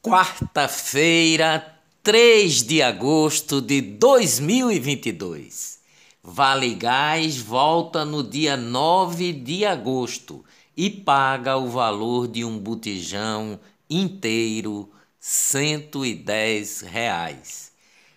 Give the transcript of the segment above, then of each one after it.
Quarta-feira, 3 de agosto de 2022. Vale Gás volta no dia 9 de agosto e paga o valor de um botijão inteiro, 110 reais.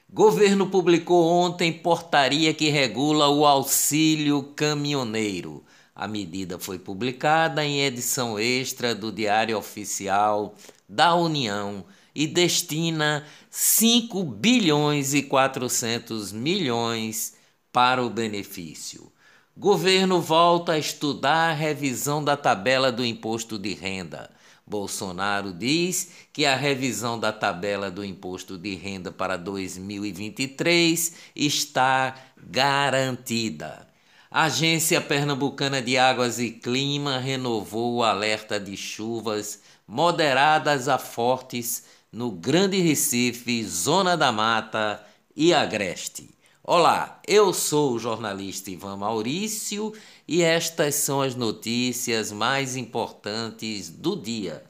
Governo publicou ontem portaria que regula o auxílio caminhoneiro. A medida foi publicada em edição extra do Diário Oficial da União e destina 5 bilhões e 400 milhões para o benefício. Governo volta a estudar a revisão da tabela do imposto de renda. Bolsonaro diz que a revisão da tabela do imposto de renda para 2023 está garantida. A Agência Pernambucana de Águas e Clima renovou o alerta de chuvas moderadas a fortes no Grande Recife, Zona da Mata e Agreste. Olá, eu sou o jornalista Ivan Maurício e estas são as notícias mais importantes do dia.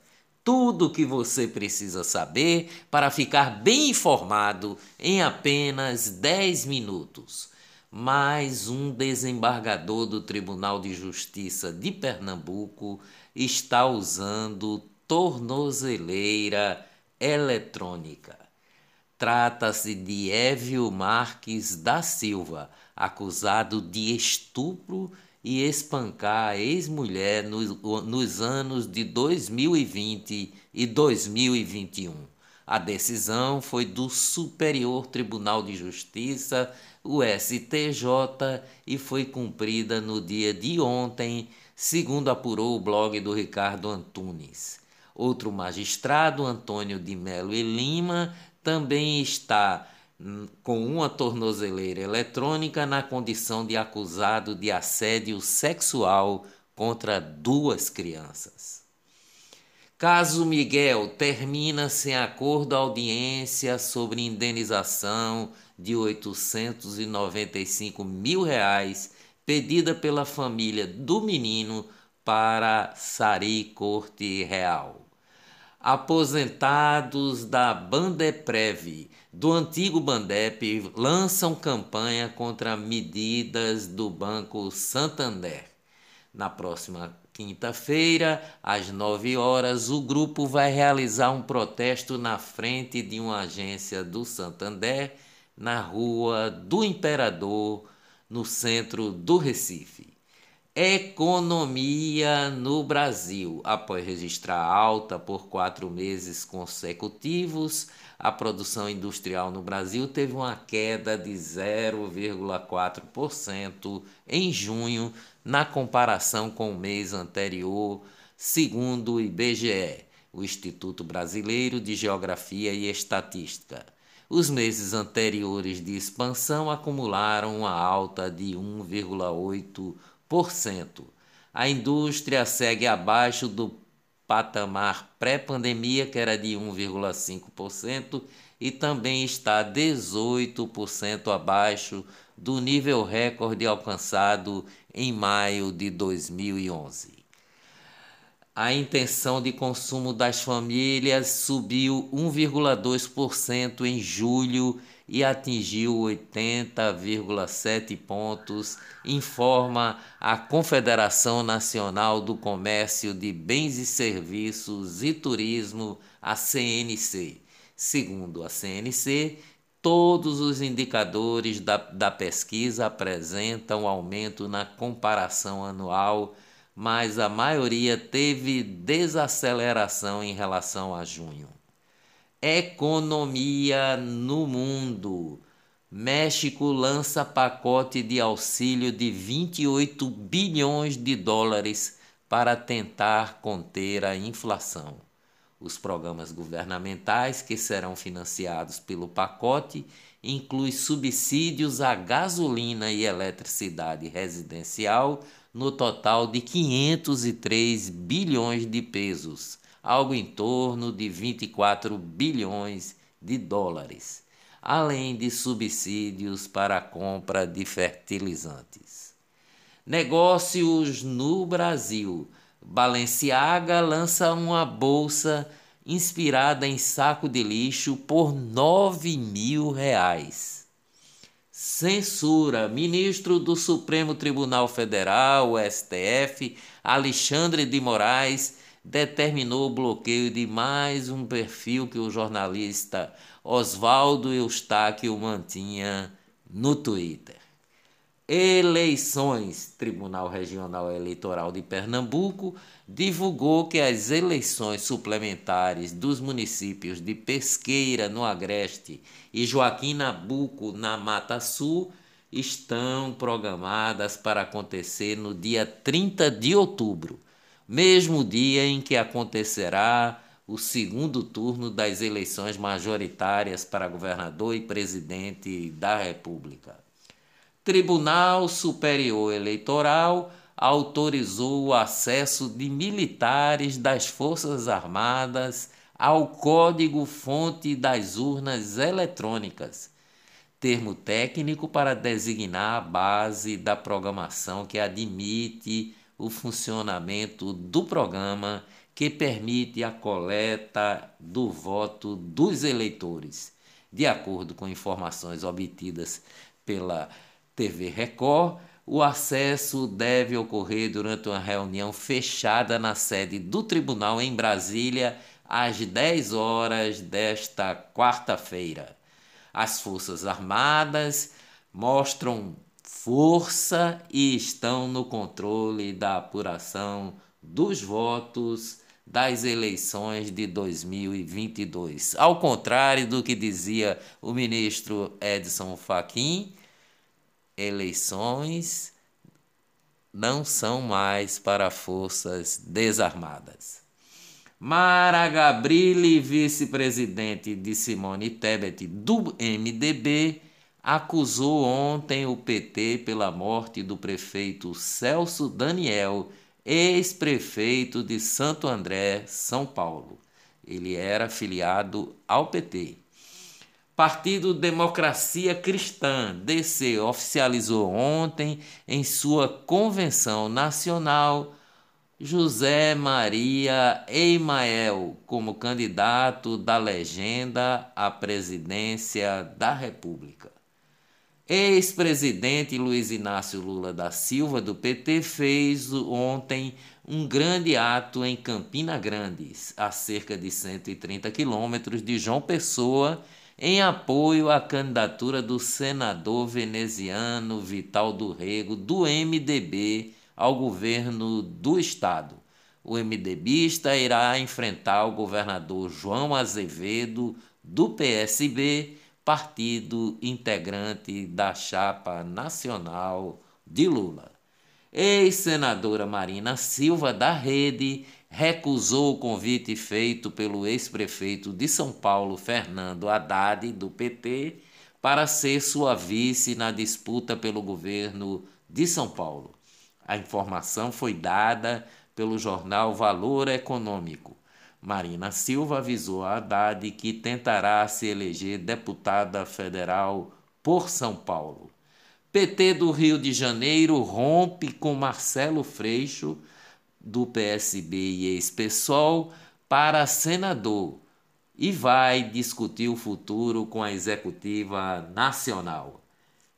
Tudo o que você precisa saber para ficar bem informado em apenas 10 minutos. Mais um desembargador do Tribunal de Justiça de Pernambuco está usando tornozeleira eletrônica. Trata-se de Évio Marques da Silva, acusado de estupro e espancar a ex-mulher nos, nos anos de 2020 e 2021. A decisão foi do Superior Tribunal de Justiça, o STJ, e foi cumprida no dia de ontem, segundo apurou o blog do Ricardo Antunes. Outro magistrado, Antônio de Melo e Lima, também está hum, com uma tornozeleira eletrônica na condição de acusado de assédio sexual contra duas crianças. Caso Miguel termina sem acordo audiência sobre indenização de 895 mil reais pedida pela família do menino para Sari Corte Real aposentados da Bandeprev, do antigo Bandep, lançam campanha contra medidas do Banco Santander. Na próxima quinta-feira, às 9 horas, o grupo vai realizar um protesto na frente de uma agência do Santander, na Rua do Imperador, no centro do Recife. Economia no Brasil. Após registrar alta por quatro meses consecutivos, a produção industrial no Brasil teve uma queda de 0,4% em junho, na comparação com o mês anterior, segundo o IBGE, o Instituto Brasileiro de Geografia e Estatística. Os meses anteriores de expansão acumularam uma alta de 1,8%. A indústria segue abaixo do patamar pré-pandemia, que era de 1,5%, e também está 18% abaixo do nível recorde alcançado em maio de 2011. A intenção de consumo das famílias subiu 1,2% em julho e atingiu 80,7 pontos, informa a Confederação Nacional do Comércio de Bens e Serviços e Turismo, a CNC. Segundo a CNC, todos os indicadores da, da pesquisa apresentam aumento na comparação anual, mas a maioria teve desaceleração em relação a junho. Economia no mundo. México lança pacote de auxílio de 28 bilhões de dólares para tentar conter a inflação. Os programas governamentais que serão financiados pelo pacote incluem subsídios à gasolina e eletricidade residencial no total de 503 bilhões de pesos algo em torno de 24 bilhões de dólares, além de subsídios para a compra de fertilizantes. Negócios no Brasil. Balenciaga lança uma bolsa inspirada em saco de lixo por nove mil reais. Censura. Ministro do Supremo Tribunal Federal, STF, Alexandre de Moraes, determinou o bloqueio de mais um perfil que o jornalista Oswaldo Eustáquio mantinha no Twitter. Eleições. Tribunal Regional Eleitoral de Pernambuco divulgou que as eleições suplementares dos municípios de Pesqueira, no Agreste, e Joaquim Nabuco, na Mata Sul, estão programadas para acontecer no dia 30 de outubro, mesmo dia em que acontecerá o segundo turno das eleições majoritárias para governador e presidente da República. Tribunal Superior Eleitoral autorizou o acesso de militares das Forças Armadas ao código-fonte das urnas eletrônicas, termo técnico para designar a base da programação que admite o funcionamento do programa que permite a coleta do voto dos eleitores. De acordo com informações obtidas pela TV Record, o acesso deve ocorrer durante uma reunião fechada na sede do tribunal em Brasília às 10 horas desta quarta-feira. As Forças Armadas mostram força e estão no controle da apuração dos votos das eleições de 2022. Ao contrário do que dizia o ministro Edson Fachin, eleições não são mais para forças desarmadas. Mara Gabrilli, vice-presidente de Simone Tebet do MDB, acusou ontem o PT pela morte do prefeito Celso Daniel, ex-prefeito de Santo André, São Paulo. Ele era afiliado ao PT. Partido Democracia Cristã, DC, oficializou ontem em sua convenção nacional José Maria Eimael como candidato da legenda à presidência da República. Ex-presidente Luiz Inácio Lula da Silva, do PT, fez ontem um grande ato em Campina Grande, a cerca de 130 quilômetros de João Pessoa em apoio à candidatura do senador veneziano Vital do Rego, do MDB, ao governo do estado. O MDBista irá enfrentar o governador João Azevedo, do PSB, partido integrante da chapa nacional de Lula. Ex-senadora Marina Silva, da Rede, recusou o convite feito pelo ex-prefeito de São Paulo, Fernando Haddad, do PT, para ser sua vice na disputa pelo governo de São Paulo. A informação foi dada pelo jornal Valor Econômico. Marina Silva avisou a Haddad que tentará se eleger deputada federal por São Paulo. PT do Rio de Janeiro rompe com Marcelo Freixo do PSB e ex-PSOL para senador e vai discutir o futuro com a executiva nacional.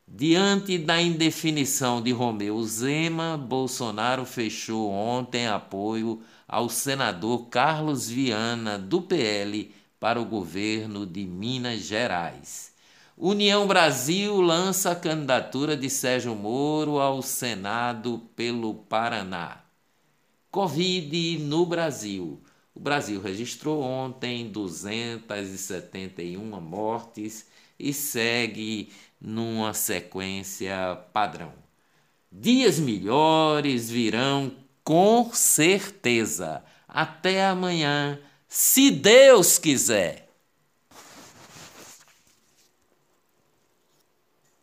Diante da indefinição de Romeu Zema, Bolsonaro fechou ontem apoio ao senador Carlos Viana, do PL, para o governo de Minas Gerais. União Brasil lança a candidatura de Sérgio Moro ao Senado pelo Paraná. Covid no Brasil. O Brasil registrou ontem 271 mortes e segue numa sequência padrão. Dias melhores virão com certeza. Até amanhã, se Deus quiser.